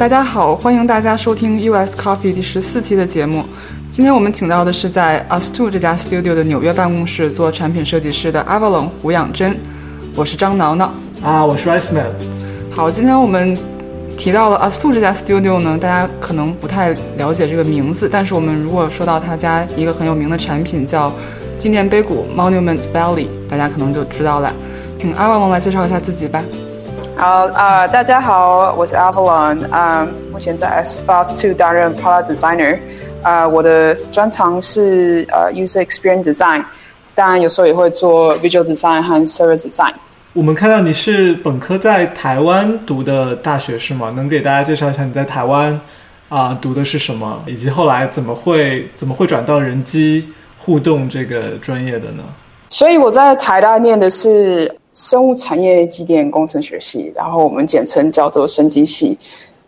大家好，欢迎大家收听 US Coffee 第十四期的节目。今天我们请到的是在 Us Two 这家 studio 的纽约办公室做产品设计师的 Avalon 胡养真。我是张挠挠啊，我是 Iceman。好，今天我们提到了 Us Two 这家 studio 呢，大家可能不太了解这个名字，但是我们如果说到他家一个很有名的产品叫纪念碑谷 Monument Valley，大家可能就知道了。请 Avalon 来介绍一下自己吧。好啊，大家好，我是 Avalon，啊，目前在 S Fast Two 担任 Product Designer，啊，我的专长是呃 User Experience Design，当然有时候也会做 Visual Design 和 Service Design。我们看到你是本科在台湾读的大学是吗？能给大家介绍一下你在台湾啊读的是什么，以及后来怎么会怎么会转到人机互动这个专业的呢？所以我在台大念的是。生物产业机电工程学系，然后我们简称叫做生机系，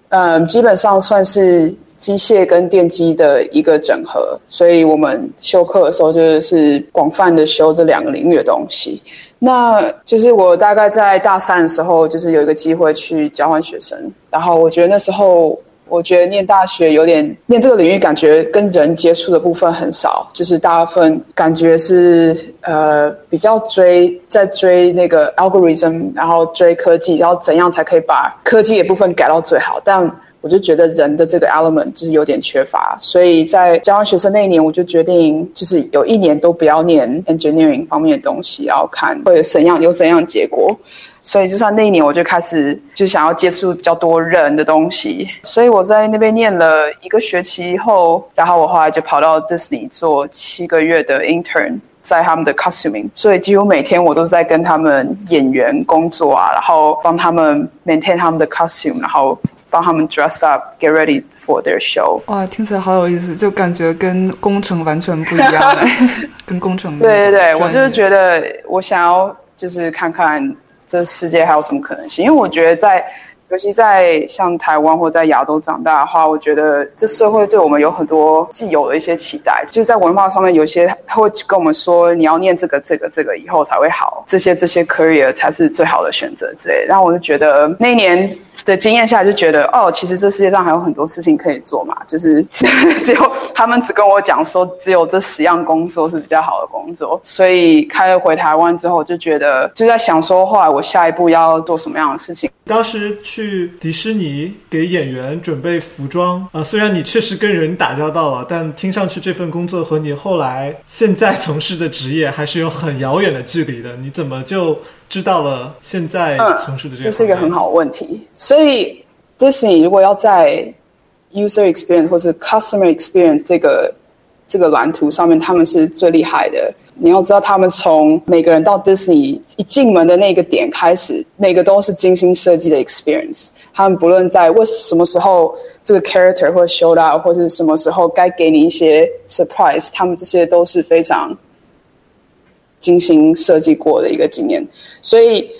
嗯，基本上算是机械跟电机的一个整合，所以我们修课的时候就是广泛的修这两个领域的东西。那就是我大概在大三的时候，就是有一个机会去交换学生，然后我觉得那时候。我觉得念大学有点念这个领域，感觉跟人接触的部分很少，就是大部分感觉是呃比较追在追那个 algorithm，然后追科技，然后怎样才可以把科技的部分改到最好，但。我就觉得人的这个 element 就是有点缺乏，所以在交换学生那一年，我就决定就是有一年都不要念 engineering 方面的东西，然后看会有怎样有怎样结果。所以就算那一年，我就开始就想要接触比较多人的东西。所以我在那边念了一个学期后，然后我后来就跑到 Disney 做七个月的 intern，在他们的 costuming。所以几乎每天我都在跟他们演员工作啊，然后帮他们 maintain 他们的 costume，然后。帮他们 dress up, get ready for their show。哇，听起来好有意思，就感觉跟工程完全不一样，跟工程。对对对，我就是觉得我想要就是看看这世界还有什么可能性，因为我觉得在。尤其在像台湾或在亚洲长大的话，我觉得这社会对我们有很多既有的一些期待，就是在文化上面，有些他会跟我们说，你要念这个、这个、这个以后才会好，这些这些 career 才是最好的选择之类。然后我就觉得那一年的经验下来，就觉得哦，其实这世界上还有很多事情可以做嘛，就是 只有他们只跟我讲说，只有这十样工作是比较好的工作。所以开了回台湾之后，就觉得就在想说，后来我下一步要做什么样的事情。当时去迪士尼给演员准备服装啊，虽然你确实跟人打交道了，但听上去这份工作和你后来现在从事的职业还是有很遥远的距离的。你怎么就知道了现在从事的这个？这是一个很好的问题。所以迪士尼如果要在 user experience 或是 customer experience 这个这个蓝图上面，他们是最厉害的。你要知道，他们从每个人到 Disney 一进门的那个点开始，每个都是精心设计的 experience。他们不论在为什么时候这个 character 会 show up，或者什么时候该给你一些 surprise，他们这些都是非常精心设计过的一个经验。所以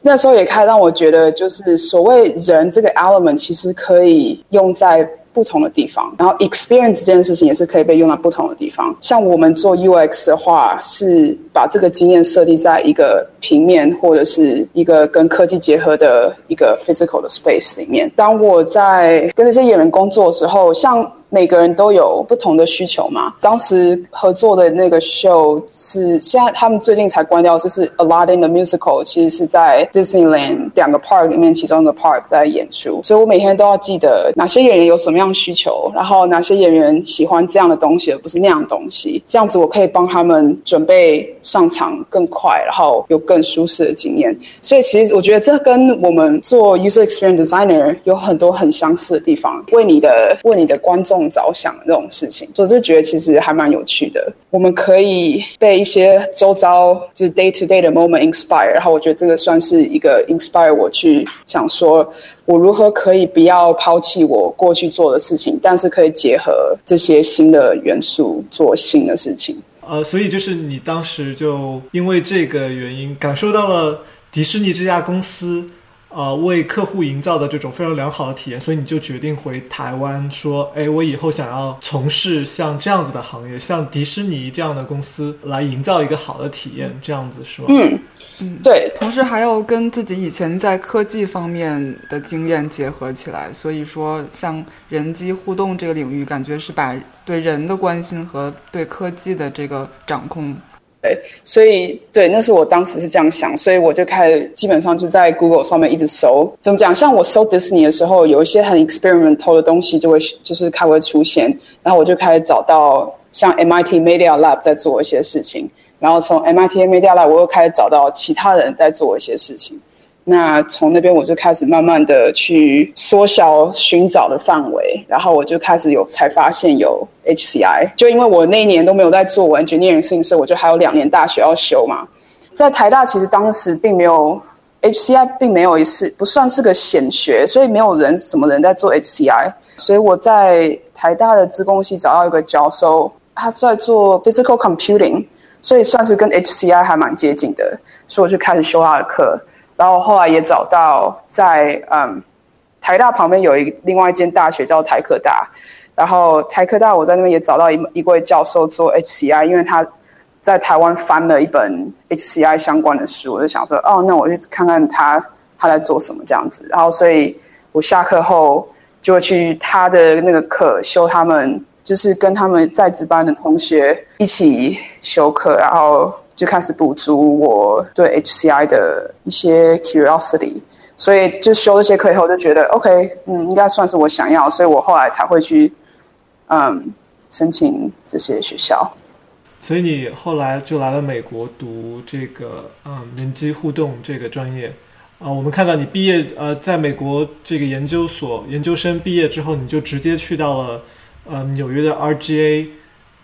那时候也开始让我觉得，就是所谓人这个 element，其实可以用在。不同的地方，然后 experience 这件事情也是可以被用到不同的地方。像我们做 UX 的话，是把这个经验设计在一个平面或者是一个跟科技结合的一个 physical 的 space 里面。当我在跟那些演员工作的时候，像。每个人都有不同的需求嘛。当时合作的那个 show 是现在他们最近才关掉，就是 Aladdin 的 musical，其实是在 Disneyland 两个 park 里面其中一个 park 在演出。所以我每天都要记得哪些演员有什么样需求，然后哪些演员喜欢这样的东西而不是那样的东西。这样子我可以帮他们准备上场更快，然后有更舒适的经验。所以其实我觉得这跟我们做 user experience designer 有很多很相似的地方。为你的为你的观众。着想这种事情，所以就觉得其实还蛮有趣的。我们可以被一些周遭就是 day to day 的 moment inspire，然后我觉得这个算是一个 inspire 我去想说，我如何可以不要抛弃我过去做的事情，但是可以结合这些新的元素做新的事情。呃，所以就是你当时就因为这个原因，感受到了迪士尼这家公司。呃，为客户营造的这种非常良好的体验，所以你就决定回台湾，说，哎，我以后想要从事像这样子的行业，像迪士尼这样的公司来营造一个好的体验，这样子是吗？嗯，嗯，对，同时还要跟自己以前在科技方面的经验结合起来，所以说像人机互动这个领域，感觉是把对人的关心和对科技的这个掌控。对，所以对，那是我当时是这样想，所以我就开始基本上就在 Google 上面一直搜。怎么讲？像我搜 Disney 的时候，有一些很 experimental 的东西就会就是开会出现，然后我就开始找到像 MIT Media Lab 在做一些事情。然后从 MIT Media Lab 我又开始找到其他人在做一些事情，那从那边我就开始慢慢的去缩小寻找的范围，然后我就开始有才发现有 HCI，就因为我那一年都没有在做 engineering 性，所以我就还有两年大学要修嘛。在台大其实当时并没有 HCI，并没有是不算是个显学，所以没有人什么人在做 HCI，所以我在台大的资工系找到一个教授，他在做 physical computing。所以算是跟 HCI 还蛮接近的，所以我就开始修他的课，然后后来也找到在嗯台大旁边有一另外一间大学叫台科大，然后台科大我在那边也找到一一位教授做 HCI，因为他在台湾翻了一本 HCI 相关的书，我就想说哦，那我去看看他他在做什么这样子，然后所以我下课后就会去他的那个课修他们。就是跟他们在值班的同学一起修课，然后就开始补足我对 HCI 的一些 curiosity，所以就修这些课以后就觉得 OK，嗯，应该算是我想要，所以我后来才会去嗯申请这些学校。所以你后来就来了美国读这个嗯人机互动这个专业啊，我们看到你毕业呃在美国这个研究所研究生毕业之后，你就直接去到了。嗯，纽约的 RGA，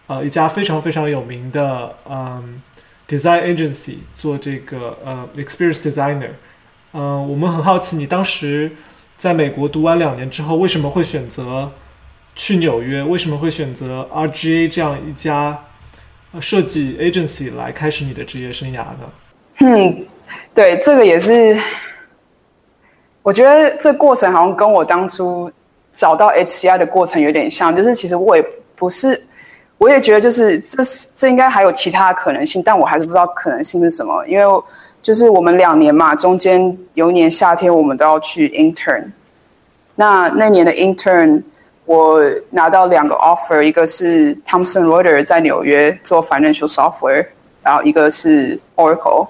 呃，一家非常非常有名的嗯 design agency 做这个呃 experience designer。嗯，我们很好奇，你当时在美国读完两年之后，为什么会选择去纽约？为什么会选择 RGA 这样一家设计 agency 来开始你的职业生涯呢？嗯，对，这个也是，我觉得这过程好像跟我当初。找到 HCI 的过程有点像，就是其实我也不是，我也觉得就是这是这应该还有其他可能性，但我还是不知道可能性是什么。因为就是我们两年嘛，中间有一年夏天我们都要去 intern，那那年的 intern 我拿到两个 offer，一个是 Thomson Reuters 在纽约做 financial software，然后一个是 Oracle。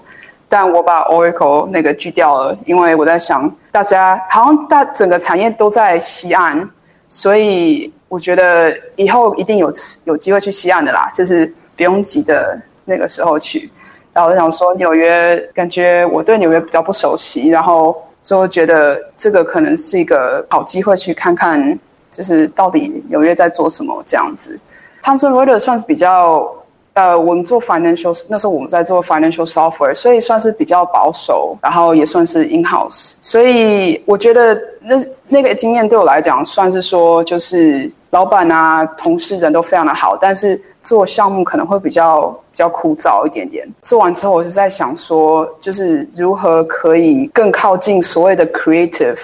但我把 Oracle 那个锯掉了，因为我在想，大家好像大整个产业都在西岸，所以我觉得以后一定有有机会去西岸的啦，就是不用急着那个时候去。然后我想说纽约，感觉我对纽约比较不熟悉，然后所以我觉得这个可能是一个好机会去看看，就是到底纽约在做什么这样子。Thomson Reuters 算是比较。呃，我们做 financial，那时候我们在做 financial software，所以算是比较保守，然后也算是 in house。所以我觉得那那个经验对我来讲，算是说就是老板啊、同事人都非常的好，但是做项目可能会比较比较枯燥一点点。做完之后，我就在想说，就是如何可以更靠近所谓的 creative，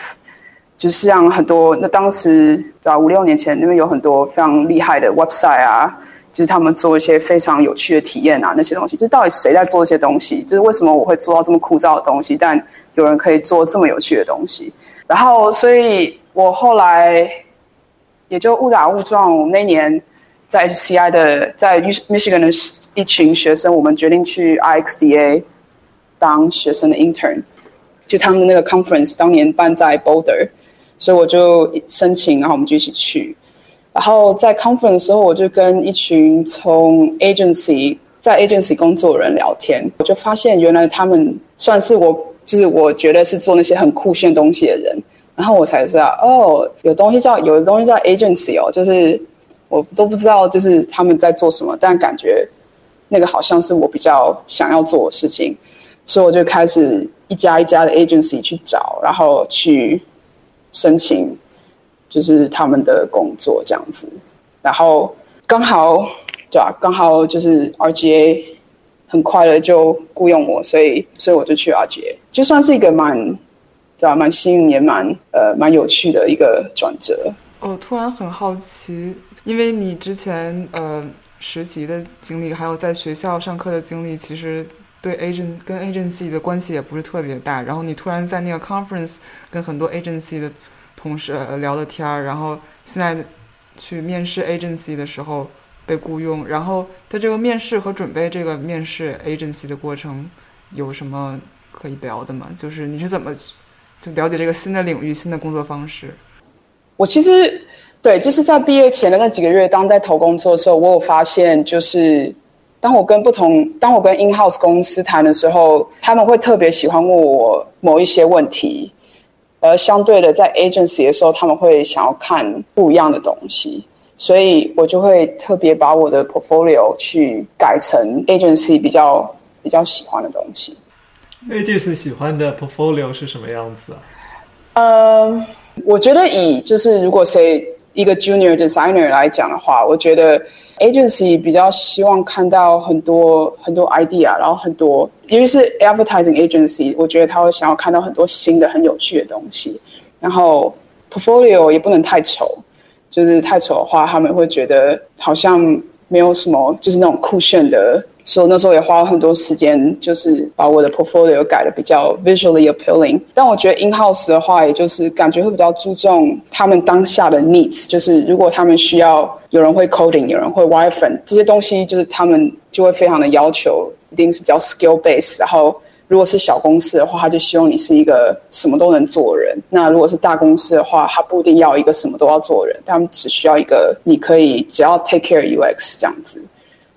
就是像很多那当时对吧，五六年前那边有很多非常厉害的 website 啊。就是他们做一些非常有趣的体验啊，那些东西，就到底谁在做这些东西？就是为什么我会做到这么枯燥的东西，但有人可以做这么有趣的东西？然后，所以我后来也就误打误撞，我们那年在 HCI 的在 Michigan 的一群学生，我们决定去 IXDA 当学生的 intern，就他们的那个 conference 当年办在 Boulder，所以我就申请，然后我们就一起去。然后在 conference 的时候，我就跟一群从 agency 在 agency 工作的人聊天，我就发现原来他们算是我，就是我觉得是做那些很酷炫东西的人。然后我才知道，哦，有东西叫有的东西叫 agency 哦，就是我都不知道就是他们在做什么，但感觉那个好像是我比较想要做的事情，所以我就开始一家一家的 agency 去找，然后去申请。就是他们的工作这样子，然后刚好对吧？刚好就是 RGA 很快的就雇佣我，所以所以我就去 RGA，就算是一个蛮对吧？蛮幸运也蛮呃蛮有趣的一个转折。我突然很好奇，因为你之前呃实习的经历，还有在学校上课的经历，其实。对 agent 跟 agency 的关系也不是特别大，然后你突然在那个 conference 跟很多 agency 的同事聊的天儿，然后现在去面试 agency 的时候被雇佣，然后在这个面试和准备这个面试 agency 的过程有什么可以聊的吗？就是你是怎么就了解这个新的领域、新的工作方式？我其实。对，就是在毕业前的那几个月，当在投工作的时候，我有发现，就是当我跟不同，当我跟 in house 公司谈的时候，他们会特别喜欢问我某一些问题，而相对的，在 agency 的时候，他们会想要看不一样的东西，所以我就会特别把我的 portfolio 去改成 agency 比较比较喜欢的东西。agency 喜欢的 portfolio 是什么样子啊？嗯，我觉得以就是如果谁。一个 junior designer 来讲的话，我觉得 agency 比较希望看到很多很多 idea，然后很多，尤其是 advertising agency，我觉得他会想要看到很多新的、很有趣的东西。然后 portfolio 也不能太丑，就是太丑的话，他们会觉得好像没有什么，就是那种酷炫的。所以那时候也花了很多时间，就是把我的 portfolio 改的比较 visually appealing。但我觉得 in house 的话，也就是感觉会比较注重他们当下的 needs，就是如果他们需要有人会 coding，有人会 wireframe 这些东西，就是他们就会非常的要求，一定是比较 skill base。然后如果是小公司的话，他就希望你是一个什么都能做的人。那如果是大公司的话，他不一定要一个什么都要做的人，他们只需要一个你可以只要 take care UX 这样子。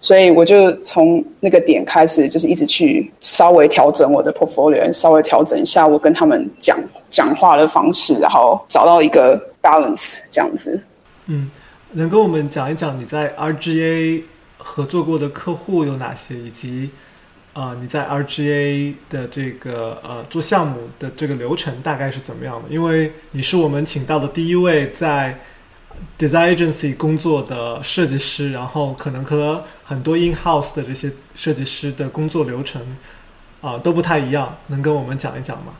所以我就从那个点开始，就是一直去稍微调整我的 portfolio，稍微调整一下我跟他们讲讲话的方式，然后找到一个 balance 这样子。嗯，能跟我们讲一讲你在 RGA 合作过的客户有哪些，以及啊你在 RGA 的这个呃做项目的这个流程大概是怎么样的？因为你是我们请到的第一位在。Design agency 工作的设计师，然后可能和很多 in house 的这些设计师的工作流程啊都不太一样，能跟我们讲一讲吗？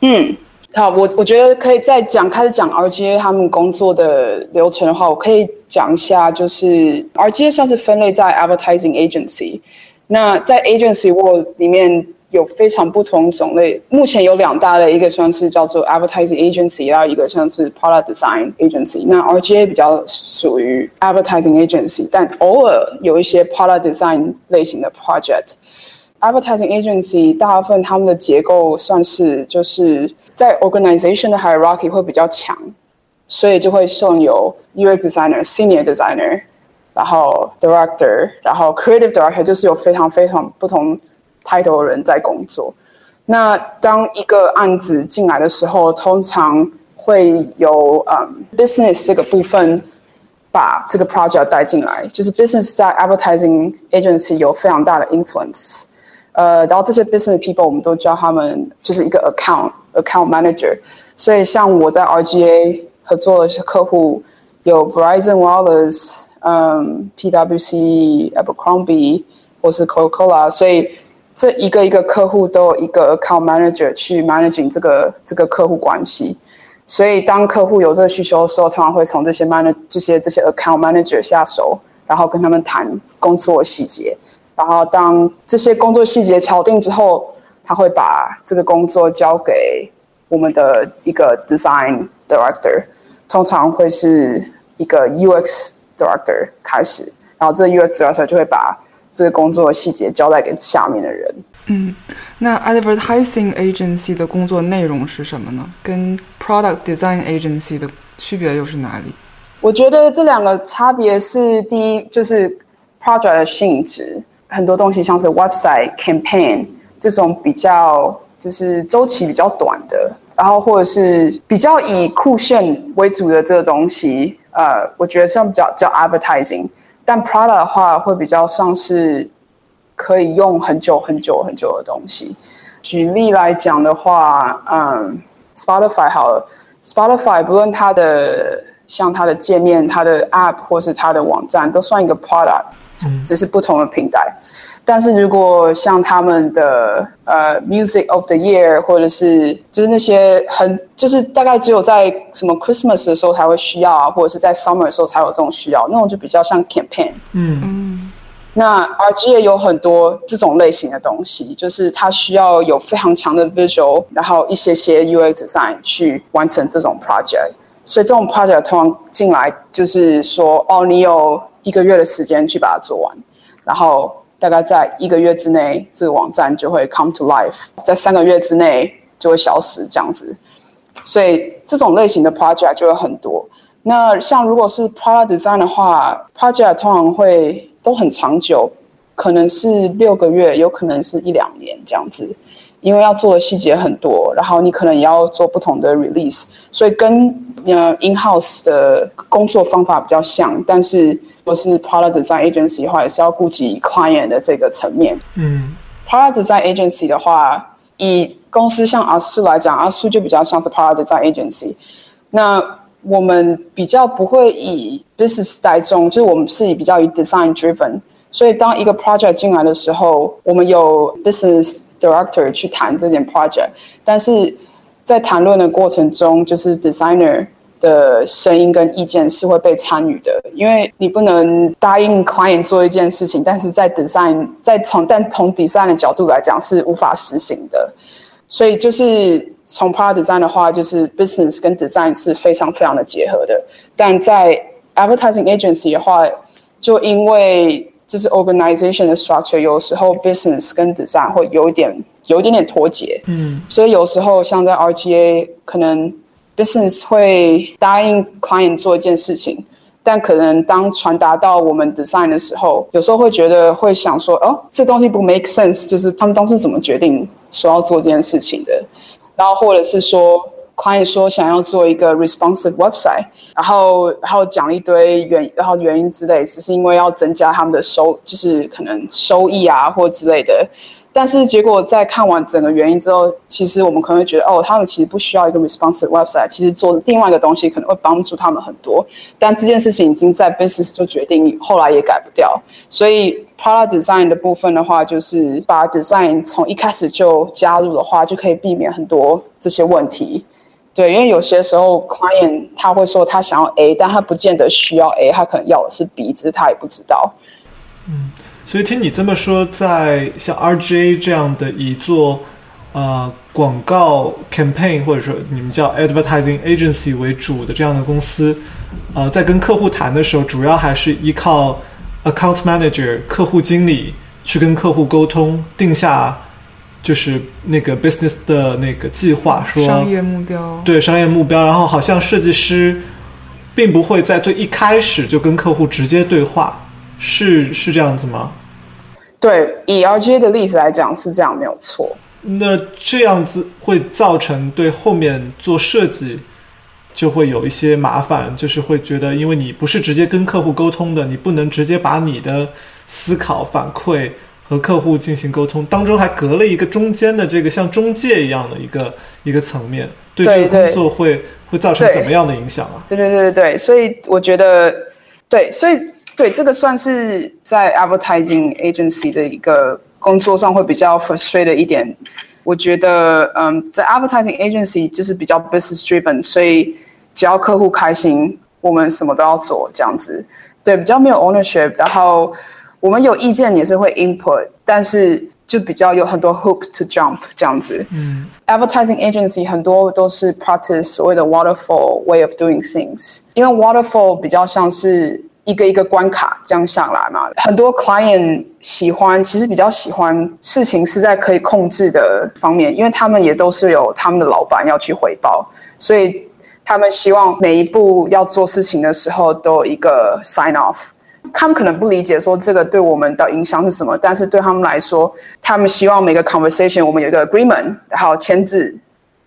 嗯，好，我我觉得可以再讲开始讲 RGA 他们工作的流程的话，我可以讲一下，就是 RGA 算是分类在 advertising agency，那在 agency world 里面。有非常不同种类，目前有两大类，一个算是叫做 advertising agency，然后一个像是 product design agency。那 RGA 比较属于 advertising agency，但偶尔有一些 product design 类型的 project。advertising agency 大部分他们的结构算是就是在 organization 的 hierarchy 会比较强，所以就会送有 UX designer、senior designer，然后 director，然后 creative director，就是有非常非常不同。抬头的人在工作。那当一个案子进来的时候，通常会有嗯，business 这个部分把这个 project 带进来。就是 business 在 advertising agency 有非常大的 influence。呃，然后这些 business people 我们都叫他们就是一个 account account manager。所以像我在 RGA 合作的客户有 Verizon Wireless，嗯，PWC、Abercrombie 或是 Coca-Cola，所以这一个一个客户都有一个 account manager 去 managing 这个这个客户关系，所以当客户有这个需求的时候，通常会从这些 manage，这些这些 account manager 下手，然后跟他们谈工作细节，然后当这些工作细节敲定之后，他会把这个工作交给我们的一个 design director，通常会是一个 UX director 开始，然后这 UX director 就会把这个工作的细节交代给下面的人。嗯，那 advertising agency 的工作内容是什么呢？跟 product design agency 的区别又是哪里？我觉得这两个差别是：第一，就是 project 的性质，很多东西像是 website campaign 这种比较就是周期比较短的，然后或者是比较以酷炫为主的这个东西，呃，我觉得像比较叫 advertising。但 Prada 的话会比较像是可以用很久很久很久的东西。举例来讲的话，嗯，Spotify 好了，Spotify 不论它的像它的界面、它的 App 或是它的网站，都算一个 Product，只是不同的平台。但是如果像他们的呃 Music of the Year，或者是就是那些很就是大概只有在什么 Christmas 的时候才会需要啊，或者是在 Summer 的时候才有这种需要，那种就比较像 campaign。嗯嗯，那 RG 也有很多这种类型的东西，就是它需要有非常强的 visual，然后一些些 UX design 去完成这种 project。所以这种 project 通常进来就是说，哦，你有一个月的时间去把它做完，然后大概在一个月之内，这个网站就会 come to life，在三个月之内就会消失这样子。所以这种类型的 project 就有很多。那像如果是 product design 的话，project 通常会都很长久，可能是六个月，有可能是一两年这样子，因为要做的细节很多，然后你可能也要做不同的 release，所以跟呃 in house 的工作方法比较像，但是如果是 product design agency 的话，也是要顾及 client 的这个层面。嗯，product design agency 的话，以公司像阿苏来讲，阿苏就比较像是 product design agency，那。我们比较不会以 business 带中，就是我们是以比较以 design driven。所以当一个 project 进来的时候，我们有 business director 去谈这件 project，但是在谈论的过程中，就是 designer 的声音跟意见是会被参与的，因为你不能答应 client 做一件事情，但是在 design 在从但从 design 的角度来讲是无法实行的，所以就是。从 product design 的话，就是 business 跟 design 是非常非常的结合的。但在 advertising agency 的话，就因为就是 organization 的 structure，有时候 business 跟 design 会有一点有一点点脱节。嗯，所以有时候像在 RGA，可能 business 会答应 client 做一件事情，但可能当传达到我们 design 的时候，有时候会觉得会想说，哦，这东西不 make sense，就是他们当初怎么决定说要做这件事情的。然后或者是说，client 说想要做一个 responsive website，然后然后讲一堆原然后原因之类，只是因为要增加他们的收，就是可能收益啊或之类的。但是结果在看完整个原因之后，其实我们可能会觉得，哦，他们其实不需要一个 responsive website，其实做另外一个东西可能会帮助他们很多。但这件事情已经在 business 就决定，后来也改不掉。所以 product design 的部分的话，就是把 design 从一开始就加入的话，就可以避免很多这些问题。对，因为有些时候 client 他会说他想要 A，但他不见得需要 A，他可能要的是 B，只是他也不知道。嗯。所以听你这么说，在像 RGA 这样的一座呃广告 campaign 或者说你们叫 advertising agency 为主的这样的公司，呃，在跟客户谈的时候，主要还是依靠 account manager 客户经理去跟客户沟通，定下就是那个 business 的那个计划，说商业目标，对商业目标，然后好像设计师并不会在最一开始就跟客户直接对话。是是这样子吗？对，以 RGA 的例子来讲是这样，没有错。那这样子会造成对后面做设计就会有一些麻烦，就是会觉得，因为你不是直接跟客户沟通的，你不能直接把你的思考反馈和客户进行沟通，当中还隔了一个中间的这个像中介一样的一个一个层面，对这个工作会会造成怎么样的影响啊？对对对对对，所以我觉得，对，所以。对，这个算是在 advertising agency 的一个工作上会比较 frustrated 一点。我觉得，嗯，在 advertising agency 就是比较 business driven，所以只要客户开心，我们什么都要做这样子。对，比较没有 ownership，然后我们有意见也是会 input，但是就比较有很多 hoop to jump 这样子。嗯，advertising agency 很多都是 practice 所谓的 waterfall way of doing things，因为 waterfall 比较像是。一个一个关卡这样下来嘛，很多 client 喜欢，其实比较喜欢事情是在可以控制的方面，因为他们也都是有他们的老板要去回报，所以他们希望每一步要做事情的时候都有一个 sign off。他们可能不理解说这个对我们的影响是什么，但是对他们来说，他们希望每个 conversation 我们有一个 agreement，然后签字。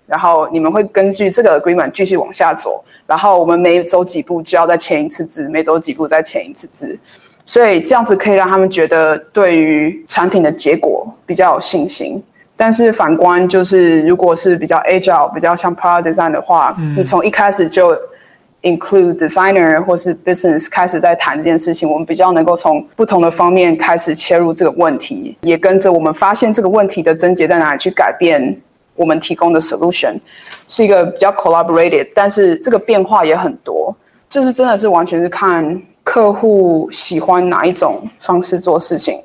然后你们会根据这个 agreement 继续往下走，然后我们每走几步就要再签一次字，每走几步再签一次字，所以这样子可以让他们觉得对于产品的结果比较有信心。但是反观就是，如果是比较 agile、比较像 product design 的话，你从一开始就 include designer 或是 business 开始在谈这件事情，我们比较能够从不同的方面开始切入这个问题，也跟着我们发现这个问题的症结在哪里去改变。我们提供的 solution 是一个比较 collaborated，但是这个变化也很多，就是真的是完全是看客户喜欢哪一种方式做事情。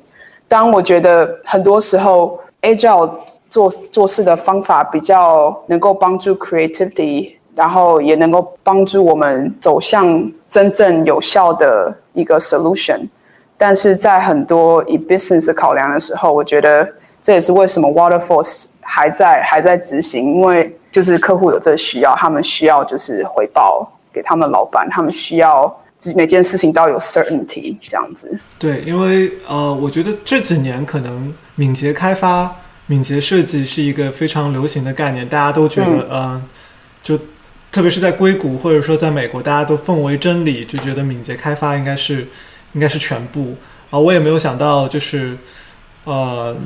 当我觉得很多时候 Agile 做做事的方法比较能够帮助 creativity，然后也能够帮助我们走向真正有效的一个 solution。但是在很多以 business 考量的时候，我觉得这也是为什么 waterfalls 还在还在执行，因为就是客户有这个需要，他们需要就是回报给他们老板，他们需要每件事情都要有 certainty 这样子。对，因为呃，我觉得这几年可能敏捷开发、敏捷设计是一个非常流行的概念，大家都觉得，嗯，就特别是在硅谷或者说在美国，大家都奉为真理，就觉得敏捷开发应该是。应该是全部啊，我也没有想到，就是呃，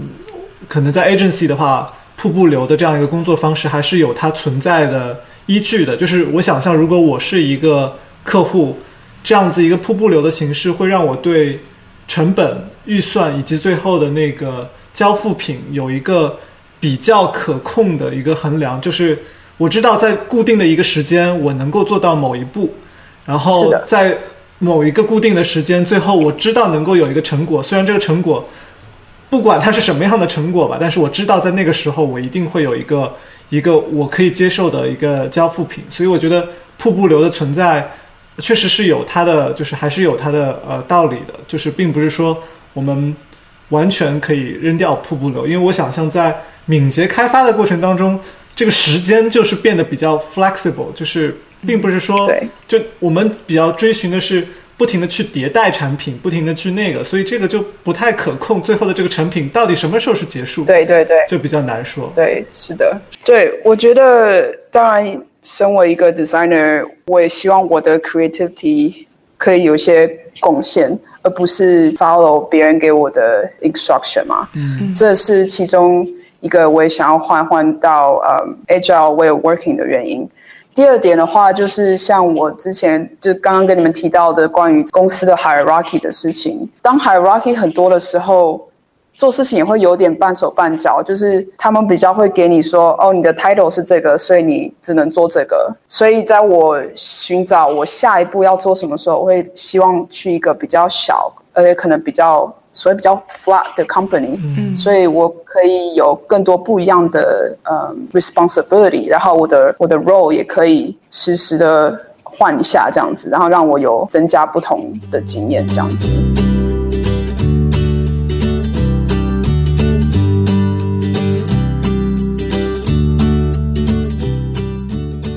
可能在 agency 的话，瀑布流的这样一个工作方式还是有它存在的依据的。就是我想象，如果我是一个客户，这样子一个瀑布流的形式，会让我对成本预算以及最后的那个交付品有一个比较可控的一个衡量。就是我知道在固定的一个时间，我能够做到某一步，然后在。某一个固定的时间，最后我知道能够有一个成果。虽然这个成果，不管它是什么样的成果吧，但是我知道在那个时候，我一定会有一个一个我可以接受的一个交付品。所以我觉得瀑布流的存在，确实是有它的，就是还是有它的呃道理的。就是并不是说我们完全可以扔掉瀑布流，因为我想象在敏捷开发的过程当中，这个时间就是变得比较 flexible，就是。并不是说，就我们比较追寻的是不停的去迭代产品，不停的去那个，所以这个就不太可控。最后的这个成品到底什么时候是结束？对对对，就比较难说。对，是的，对我觉得，当然，身为一个 designer，我也希望我的 creativity 可以有一些贡献，而不是 follow 别人给我的 instruction 嘛。嗯，这是其中一个我也想要换换到呃 agile way of working 的原因。第二点的话，就是像我之前就刚刚跟你们提到的关于公司的 hierarchy 的事情。当 hierarchy 很多的时候，做事情也会有点半手半脚，就是他们比较会给你说，哦，你的 title 是这个，所以你只能做这个。所以在我寻找我下一步要做什么时候，我会希望去一个比较小，而且可能比较。所以比较 flat 的 company，所以我可以有更多不一样的呃 responsibility，然后我的我的 role 也可以实时的换一下这样子，然后让我有增加不同的经验这样子。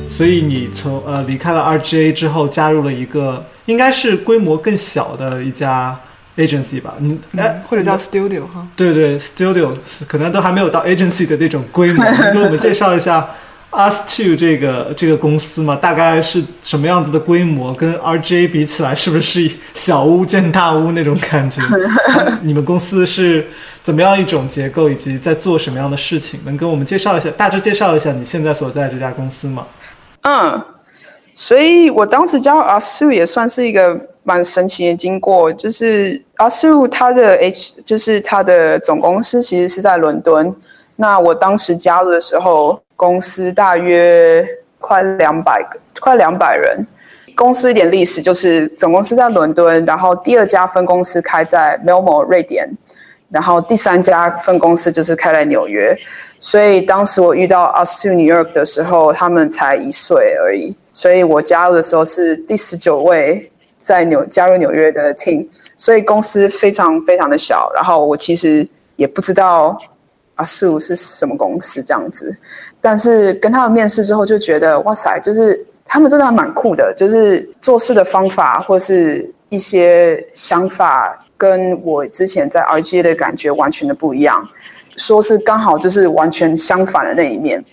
所以你从呃离开了 RGA 之后，加入了一个应该是规模更小的一家。Agency 吧，嗯，哎，或者叫 studio 哈，对对，studio 可能都还没有到 agency 的那种规模。你给我们介绍一下 us two 这个这个公司嘛，大概是什么样子的规模？跟 RJ 比起来，是不是小巫见大巫那种感觉？你们公司是怎么样一种结构，以及在做什么样的事情？能跟我们介绍一下，大致介绍一下你现在所在这家公司吗？嗯，所以我当时加入 us two 也算是一个。蛮神奇的经过，就是阿素他的 H 就是他的总公司其实是在伦敦。那我当时加入的时候，公司大约快两百个，快两百人。公司一点历史就是总公司在伦敦，然后第二家分公司开在 m e l m o 瑞典，然后第三家分公司就是开在纽约。所以当时我遇到阿素 New York 的时候，他们才一岁而已。所以我加入的时候是第十九位。在纽加入纽约的 team，所以公司非常非常的小。然后我其实也不知道阿素是什么公司这样子，但是跟他们面试之后就觉得哇塞，就是他们真的还蛮酷的，就是做事的方法或是一些想法跟我之前在 RGA 的感觉完全的不一样，说是刚好就是完全相反的那一面，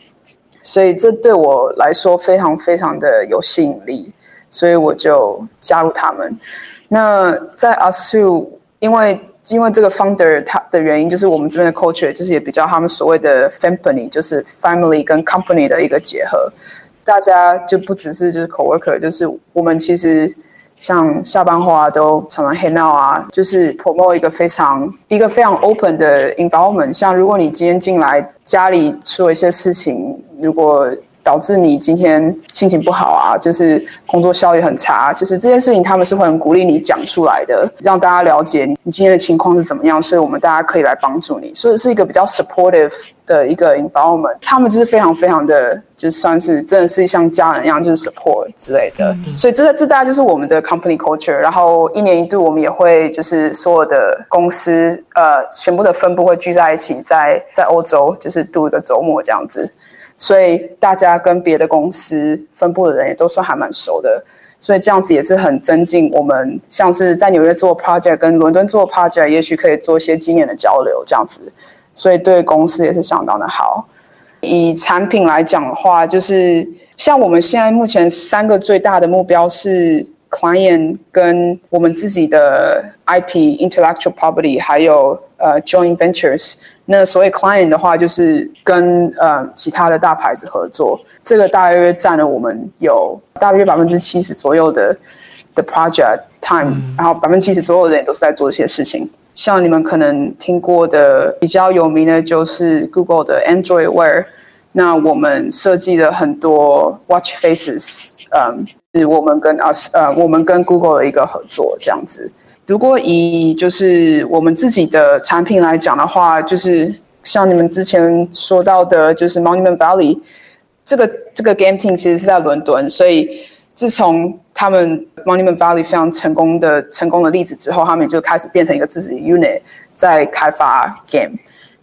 所以这对我来说非常非常的有吸引力。所以我就加入他们。那在 ASU，因为因为这个 founder 他的原因，就是我们这边的 culture 就是也比较他们所谓的 family，就是 family 跟 company 的一个结合。大家就不只是就是 coworker，就是我们其实像下班后啊，都常常 hang out 啊，就是 promote 一个非常一个非常 open 的 environment。像如果你今天进来家里出了一些事情，如果导致你今天心情不好啊，就是工作效率很差，就是这件事情他们是会很鼓励你讲出来的，让大家了解你今天的情况是怎么样，所以我们大家可以来帮助你，所以是一个比较 supportive 的一个 environment。他们就是非常非常的，就算是真的是像家人一样，就是 support 之类的。所以这这大概就是我们的 company culture。然后一年一度我们也会就是所有的公司呃全部的分部会聚在一起，在在欧洲就是度一个周末这样子。所以大家跟别的公司分部的人也都算还蛮熟的，所以这样子也是很增进我们，像是在纽约做 project 跟伦敦做 project，也许可以做一些经验的交流这样子，所以对公司也是相当的好。以产品来讲的话，就是像我们现在目前三个最大的目标是 client 跟我们自己的 IP intellectual property，还有呃 joint ventures。那所谓 client 的话，就是跟呃其他的大牌子合作，这个大约占了我们有大约百分之七十左右的的 project time，然后百分之七十左右的人都是在做这些事情。像你们可能听过的比较有名的就是 Google 的 Android Wear，那我们设计了很多 watch faces，嗯，是我们跟 us 呃我们跟 Google 的一个合作这样子。如果以就是我们自己的产品来讲的话，就是像你们之前说到的，就是 Monument Valley 这个这个 game team 其实是在伦敦，所以自从他们 Monument Valley 非常成功的成功的例子之后，他们就开始变成一个自己 unit 在开发 game。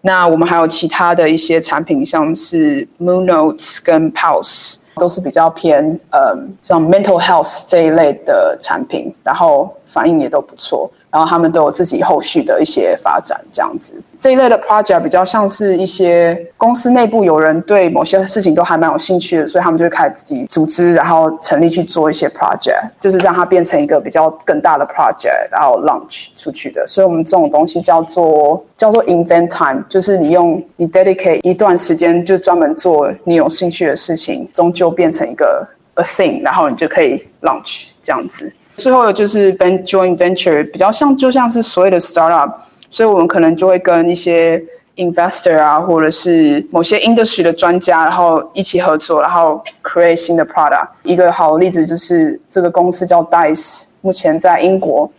那我们还有其他的一些产品，像是 Moon Notes 跟 Pulse。都是比较偏呃像 mental health 这一类的产品，然后反应也都不错。然后他们都有自己后续的一些发展，这样子这一类的 project 比较像是一些公司内部有人对某些事情都还蛮有兴趣的，所以他们就会开始自己组织，然后成立去做一些 project，就是让它变成一个比较更大的 project，然后 launch 出去的。所以我们这种东西叫做叫做 invent time，就是你用你 dedicate 一段时间就专门做你有兴趣的事情，终究变成一个 a thing，然后你就可以 launch 这样子。最后就是 joint venture，比较像就像是所谓的 startup，所以我们可能就会跟一些 investor 啊，或者是某些 industry 的专家，然后一起合作，然后 create 新的 product。一个好的例子就是这个公司叫 Dice，目前在英国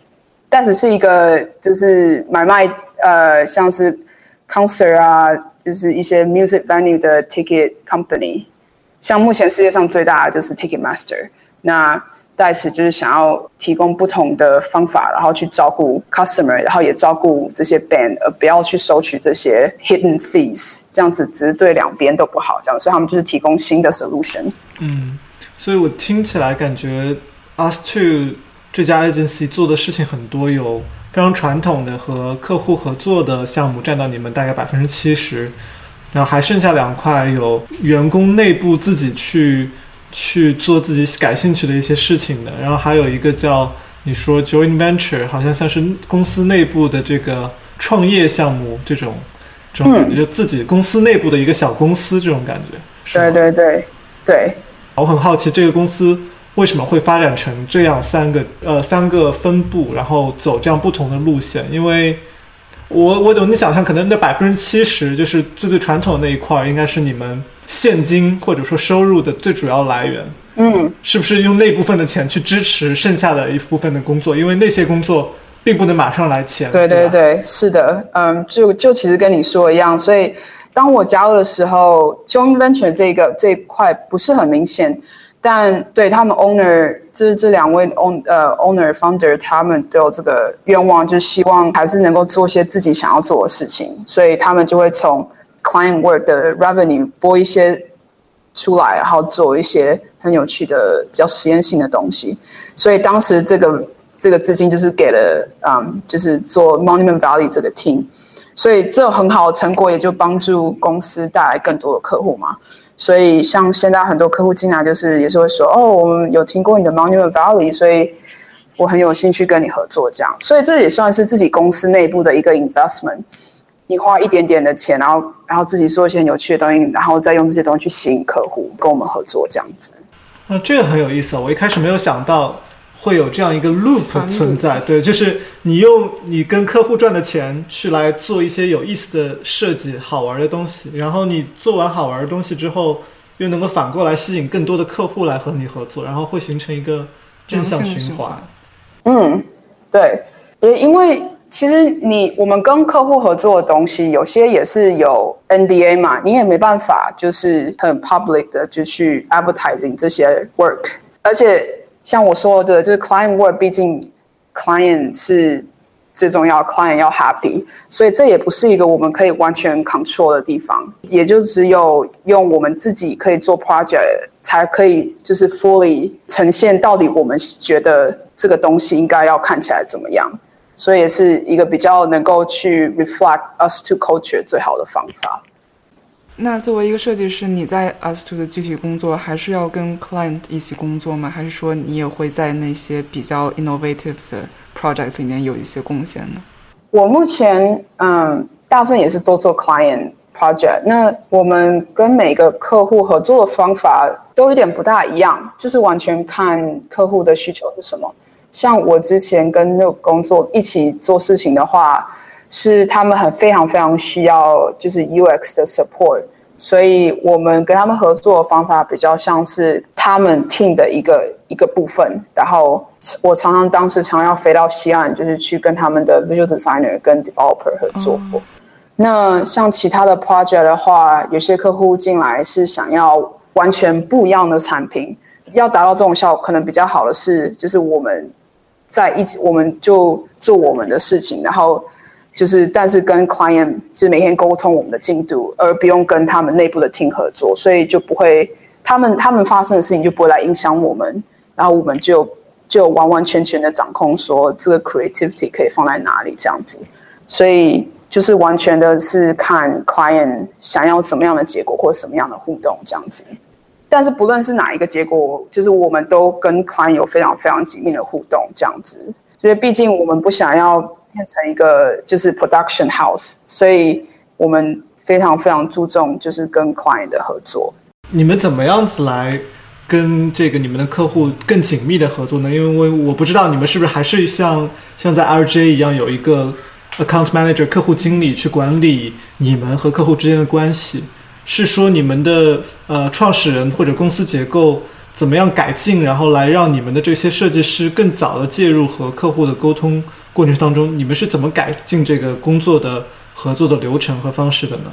，Dice 是一个就是买卖呃像是 concert 啊，就是一些 music venue 的 ticket company，像目前世界上最大的就是 Ticketmaster，那。代此就是想要提供不同的方法，然后去照顾 customer，然后也照顾这些 band，而不要去收取这些 hidden fees，这样子只是对两边都不好。这样，所以他们就是提供新的 solution。嗯，所以我听起来感觉 us two 这家 agency 做的事情很多，有非常传统的和客户合作的项目占到你们大概百分之七十，然后还剩下两块有员工内部自己去。去做自己感兴趣的一些事情的，然后还有一个叫你说 joint venture，好像像是公司内部的这个创业项目这种这种感觉，就自己公司内部的一个小公司这种感觉。对对对对。我很好奇这个公司为什么会发展成这样三个呃三个分部，然后走这样不同的路线，因为。我我能想象，可能那百分之七十就是最最传统的那一块，应该是你们现金或者说收入的最主要来源。嗯，是不是用那部分的钱去支持剩下的一部分的工作？因为那些工作并不能马上来钱。对对对，是的，嗯，就就其实跟你说一样。所以当我加入的时候，joint venture 这个这一块不是很明显。但对他们 owner，就是这两位 own 呃 owner founder，他们都有这个愿望，就是希望还是能够做些自己想要做的事情，所以他们就会从 client work 的 revenue 拨一些出来，然后做一些很有趣的、比较实验性的东西。所以当时这个这个资金就是给了，嗯，就是做 Monument Valley 这个 team，所以这很好的成果也就帮助公司带来更多的客户嘛。所以，像现在很多客户进来，就是也是会说：“哦，我们有听过你的 Monument Valley，所以我很有兴趣跟你合作。”这样，所以这也算是自己公司内部的一个 investment。你花一点点的钱，然后然后自己做一些有趣的东西，然后再用这些东西去吸引客户跟我们合作，这样子。那这个很有意思，我一开始没有想到。会有这样一个 loop 存在，对，就是你用你跟客户赚的钱去来做一些有意思的设计、好玩的东西，然后你做完好玩的东西之后，又能够反过来吸引更多的客户来和你合作，然后会形成一个正向循环。嗯，对，也因为其实你我们跟客户合作的东西，有些也是有 NDA 嘛，你也没办法就是很 public 的就去 advertising 这些 work，而且像我说的，就是 client work，毕竟 client 是最重要，client 要 happy，所以这也不是一个我们可以完全 control 的地方，也就只有用我们自己可以做 project，才可以就是 fully 呈现到底我们觉得这个东西应该要看起来怎么样，所以也是一个比较能够去 reflect us to culture 最好的方法。那作为一个设计师，你在 As Two 的具体工作还是要跟 client 一起工作吗？还是说你也会在那些比较 innovative 的 project 里面有一些贡献呢？我目前嗯，大部分也是都做 client project。那我们跟每个客户合作的方法都有点不大一样，就是完全看客户的需求是什么。像我之前跟那个工作一起做事情的话，是他们很非常非常需要就是 UX 的 support，所以我们跟他们合作的方法比较像是他们 team 的一个一个部分。然后我常常当时常要飞到西岸，就是去跟他们的 visual designer 跟 developer 合作。那像其他的 project 的话，有些客户进来是想要完全不一样的产品，要达到这种效果，可能比较好的是，就是我们在一起，我们就做我们的事情，然后就是但是跟 client 就是每天沟通我们的进度，而不用跟他们内部的 team 合作，所以就不会他们他们发生的事情就不会来影响我们，然后我们就就完完全全的掌控说这个 creativity 可以放在哪里这样子，所以。就是完全的是看 client 想要怎么样的结果或者什么样的互动这样子，但是不论是哪一个结果，就是我们都跟 client 有非常非常紧密的互动这样子，所以毕竟我们不想要变成一个就是 production house，所以我们非常非常注重就是跟 client 的合作。你们怎么样子来跟这个你们的客户更紧密的合作呢？因为我不知道你们是不是还是像像在 RJ 一样有一个。Account Manager 客户经理去管理你们和客户之间的关系，是说你们的呃创始人或者公司结构怎么样改进，然后来让你们的这些设计师更早的介入和客户的沟通过程当中，你们是怎么改进这个工作的合作的流程和方式的呢？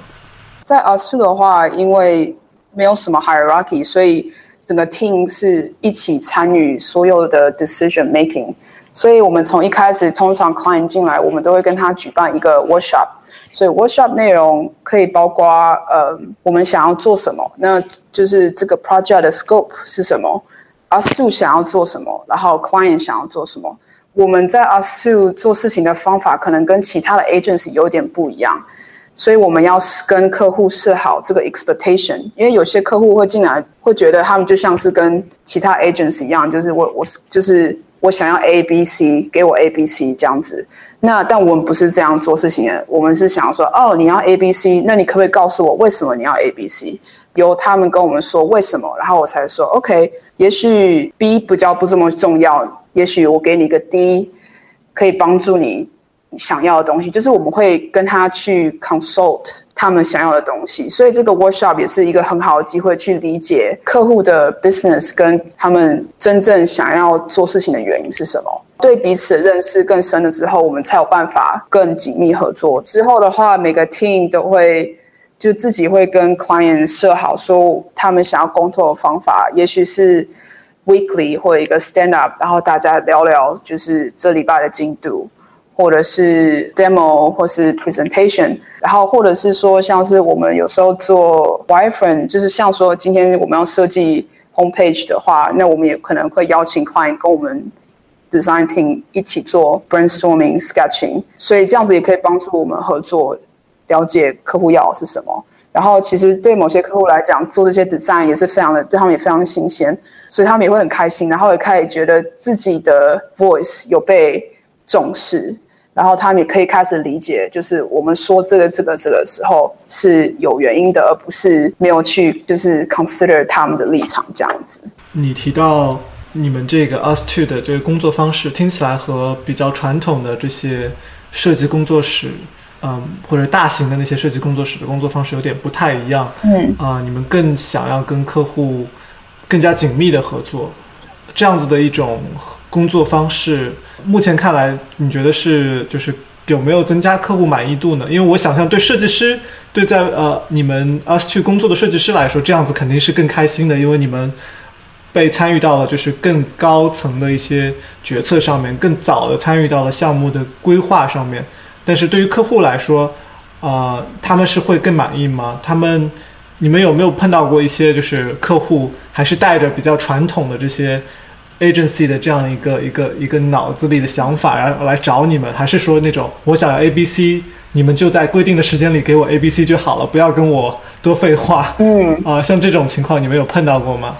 在 us 的话，因为没有什么 hierarchy，所以整个 team 是一起参与所有的 decision making。所以我们从一开始，通常 client 进来，我们都会跟他举办一个 workshop。所以 workshop 内容可以包括呃，我们想要做什么，那就是这个 project 的 scope 是什么，ASU 想要做什么，然后 client 想要做什么。我们在 ASU 做事情的方法可能跟其他的 agency 有点不一样，所以我们要跟客户设好这个 expectation。因为有些客户会进来，会觉得他们就像是跟其他 agency 一样，就是我我就是。我想要 A B C，给我 A B C 这样子。那但我们不是这样做事情的，我们是想要说，哦，你要 A B C，那你可不可以告诉我为什么你要 A B C？由他们跟我们说为什么，然后我才说 OK。也许 B 比较不这么重要，也许我给你一个 D，可以帮助你想要的东西。就是我们会跟他去 consult。他们想要的东西，所以这个 workshop 也是一个很好的机会去理解客户的 business 跟他们真正想要做事情的原因是什么。对彼此的认识更深了之后，我们才有办法更紧密合作。之后的话，每个 team 都会就自己会跟 client 设好说他们想要工作的方法，也许是 weekly 或一个 stand up，然后大家聊聊就是这礼拜的进度。或者是 demo 或是 presentation，然后或者是说像是我们有时候做 wireframe，就是像说今天我们要设计 homepage 的话，那我们也可能会邀请 client 跟我们 design team 一起做 brainstorming sketching，所以这样子也可以帮助我们合作，了解客户要的是什么。然后其实对某些客户来讲，做这些 design 也是非常的，对他们也非常新鲜，所以他们也会很开心，然后也开始觉得自己的 voice 有被重视。然后他们也可以开始理解，就是我们说这个、这个、这个时候是有原因的，而不是没有去就是 consider 他们的立场这样子。你提到你们这个 us two 的这个工作方式，听起来和比较传统的这些设计工作室嗯或者大型的那些设计工作室的工作方式有点不太一样。嗯啊、你们更想要跟客户更加紧密的合作，这样子的一种工作方式，目前看来，你觉得是就是有没有增加客户满意度呢？因为我想象对设计师，对在呃你们 us 去工作的设计师来说，这样子肯定是更开心的，因为你们被参与到了就是更高层的一些决策上面，更早的参与到了项目的规划上面。但是对于客户来说，呃，他们是会更满意吗？他们，你们有没有碰到过一些就是客户还是带着比较传统的这些 agency 的这样一个一个一个脑子里的想法，然后来找你们，还是说那种我想要 A B C，你们就在规定的时间里给我 A B C 就好了，不要跟我多废话。嗯，啊、像这种情况你们有碰到过吗？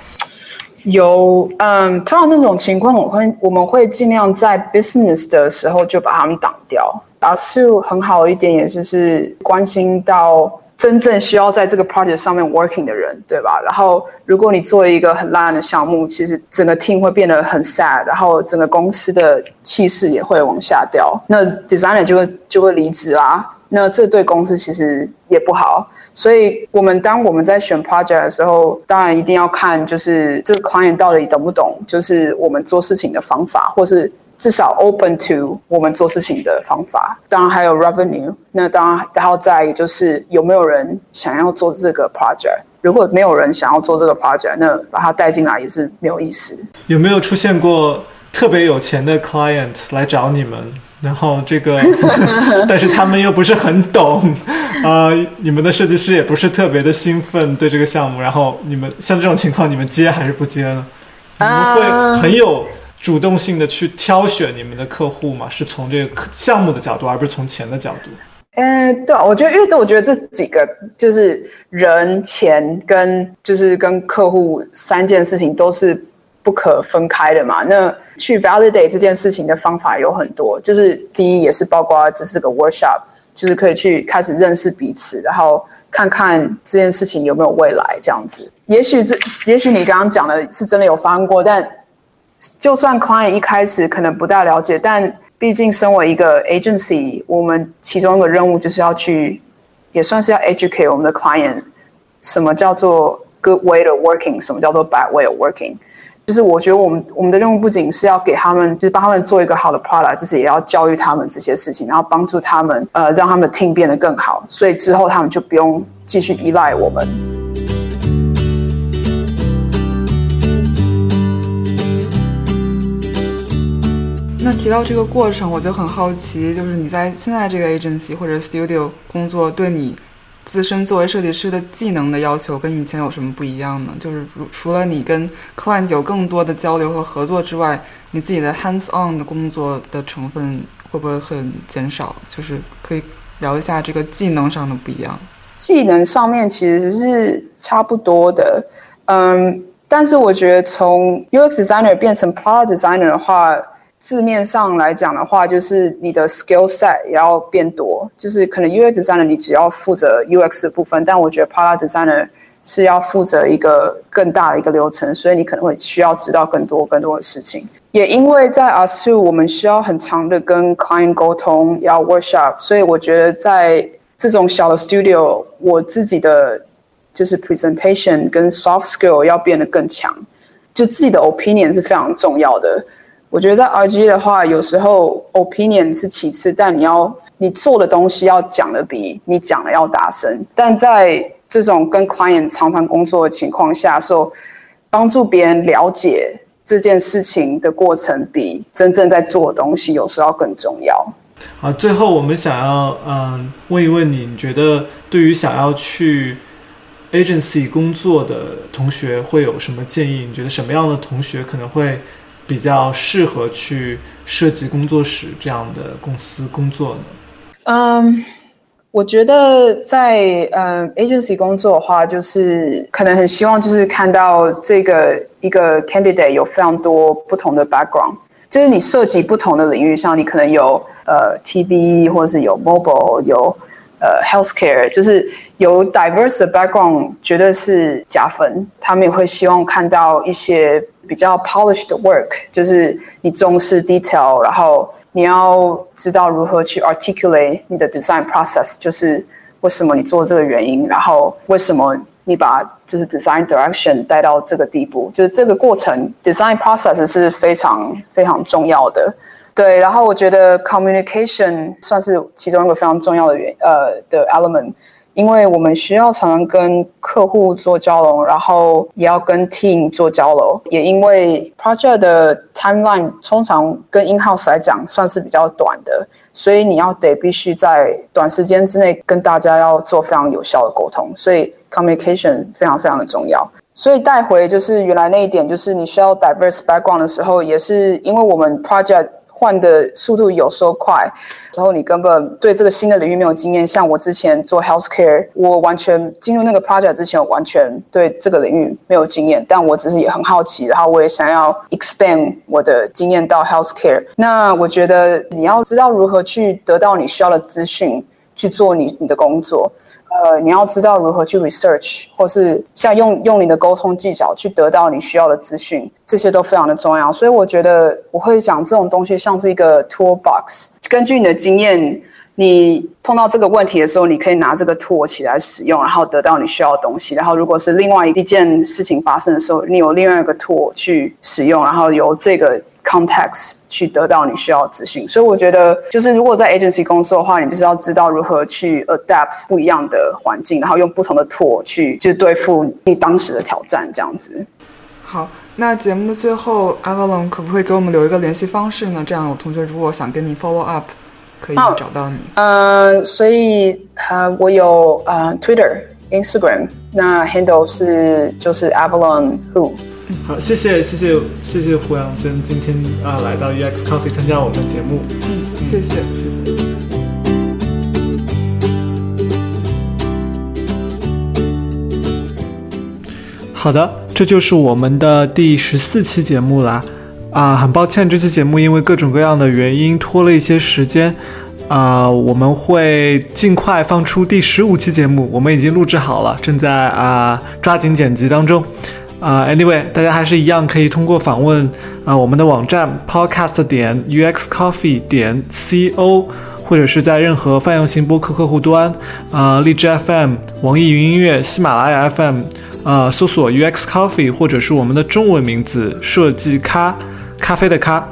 有，嗯，通常那种情况，我会我们会尽量在 business 的时候就把他们挡掉。阿素很好一点，也就是关心到真正需要在这个 project 上面 working 的人，对吧？然后，如果你做一个很烂的项目，其实整个 team 会变得很 sad，然后整个公司的气势也会往下掉。那 designer 就会就会离职啦。那这对公司其实也不好，所以我们当我们在选 project 的时候，当然一定要看就是这个 client 到底懂不懂，就是我们做事情的方法，或是至少 open to 我们做事情的方法。当然还有 revenue，那当然然后再就是有没有人想要做这个 project。如果没有人想要做这个 project，那把它带进来也是没有意思。有没有出现过特别有钱的 client 来找你们？然后这个，但是他们又不是很懂，呃，你们的设计师也不是特别的兴奋对这个项目，然后你们像这种情况，你们接还是不接呢？你们会很有主动性的去挑选你们的客户吗？是从这个项目的角度，而不是从钱的角度？嗯，对，我觉得，因为这，我觉得这几个就是人、钱跟就是跟客户三件事情都是不可分开的嘛。那去 validate 这件事情的方法有很多，就是第一也是包括就是这个 workshop，就是可以去开始认识彼此，然后看看这件事情有没有未来这样子。也许这，也许你刚刚讲的是真的有发生过，但就算 client 一开始可能不大了解，但毕竟身为一个 agency，我们其中一个任务就是要去，也算是要 educate 我们的 client，什么叫做 good way of working，什么叫做 bad way of working。就是我觉得我们我们的任务不仅是要给他们，就是帮他们做一个好的 product，就是也要教育他们这些事情，然后帮助他们，呃，让他们的 team 变得更好，所以之后他们就不用继续依赖我们。那提到这个过程，我就很好奇，就是你在现在这个 agency 或者 studio 工作，对你自身作为设计师的技能的要求跟以前有什么不一样呢？就是除除了你跟 client 有更多的交流和合作之外，你自己的 hands on 的工作的成分会不会很减少？就是可以聊一下这个技能上的不一样。技能上面其实是差不多的，嗯，但是我觉得从 UX designer 变成 product designer 的话，字面上来讲的话，就是你的 skill set 也要变多，就是可能 UX designer 你只要负责 UX 的部分，但我觉得 product designer 是要负责一个更大的一个流程，所以你可能会需要知道更多更多的事情。也因为在 ASU 我们需要很长的跟 client 沟通，要 workshop，所以我觉得在这种小的 studio，我自己的就是 presentation 跟 soft skill 要变得更强，就自己的 opinion 是非常重要的。我觉得在 RG 的话，有时候 opinion 是其次，但你要你做的东西要讲的比你讲的要大声。但在这种跟 client 常常工作的情况下，说帮助别人了解这件事情的过程，比真正在做的东西有时候要更重要。好，最后我们想要嗯问一问你，你觉得对于想要去 agency 工作的同学会有什么建议？你觉得什么样的同学可能会比较适合去设计工作室这样的公司工作呢？嗯，我觉得在嗯 agency 工作的话，就是可能很希望就是看到这个一个 candidate 有非常多不同的 background，就是你涉及不同的领域，像你可能有呃 TV 或者是有 mobile 有呃 healthcare，就是有 diverse background，绝对是加分。他们也会希望看到一些比较 polished 的 work，就是你重视 detail，然后你要知道如何去 articulate 你的 design process，就是为什么你做这个原因，然后为什么你把就是 design direction 带到这个地步，就是这个过程 design process 是非常非常重要的。对，然后我觉得 communication 算是其中一个非常重要的原呃的 element。因为我们需要常常跟客户做交流，然后也要跟 team 做交流。也因为 project 的 timeline 通常跟 in house 来讲算是比较短的，所以你要得必须在短时间之内跟大家要做非常有效的沟通。所以 communication 非常非常的重要。所以带回就是原来那一点，就是你需要 diverse background 的时候，也是因为我们 project。换的速度有时候快，然后你根本对这个新的领域没有经验。像我之前做 healthcare，我完全进入那个 project 之前，我完全对这个领域没有经验。但我只是也很好奇，然后我也想要 expand 我的经验到 healthcare。那我觉得你要知道如何去得到你需要的资讯，去做你你的工作。呃，你要知道如何去 research，或是像用用你的沟通技巧去得到你需要的资讯，这些都非常的重要。所以我觉得我会讲这种东西像是一个 toolbox，根据你的经验，你碰到这个问题的时候，你可以拿这个 tool 起来使用，然后得到你需要的东西。然后如果是另外一件事情发生的时候，你有另外一个 tool 去使用，然后由这个。Context 去得到你需要的资讯，所以我觉得就是如果在 agency 工作的话，你就是要知道如何去 adapt 不一样的环境，然后用不同的 tool 去就对付你当时的挑战，这样子。好，那节目的最后，Avalon 可不可以给我们留一个联系方式呢？这样我同学如果想跟你 follow up，可以找到你。呃，所以呃，我有呃 Twitter、Instagram，那 handle 是就是 Avalon Who。好，谢谢谢谢谢谢胡杨真今天啊来到 UX Coffee 参加我们的节目，嗯，谢谢谢谢。好的，这就是我们的第十四期节目啦。啊，很抱歉这期节目因为各种各样的原因拖了一些时间，啊，我们会尽快放出第十五期节目，我们已经录制好了，正在啊抓紧剪辑当中。啊，Anyway，大家还是一样可以通过访问啊我们的网站 podcast 点 uxcoffee 点 co，或者是在任何泛用型播客客户端啊荔枝 FM、网易云音乐、喜马拉雅 FM 啊搜索 UX Coffee，或者是我们的中文名字设计咖咖啡的咖，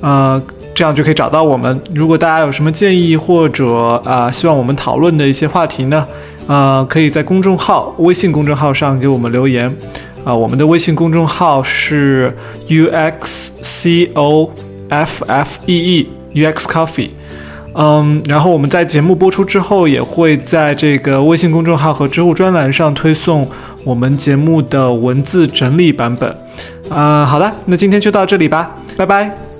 啊这样就可以找到我们。如果大家有什么建议或者啊希望我们讨论的一些话题呢，啊可以在公众号微信公众号上给我们留言。啊，我们的微信公众号是 U X C O F F E E U X Coffee，嗯，然后我们在节目播出之后，也会在这个微信公众号和知乎专栏上推送我们节目的文字整理版本。啊，好了，那今天就到这里吧，拜拜。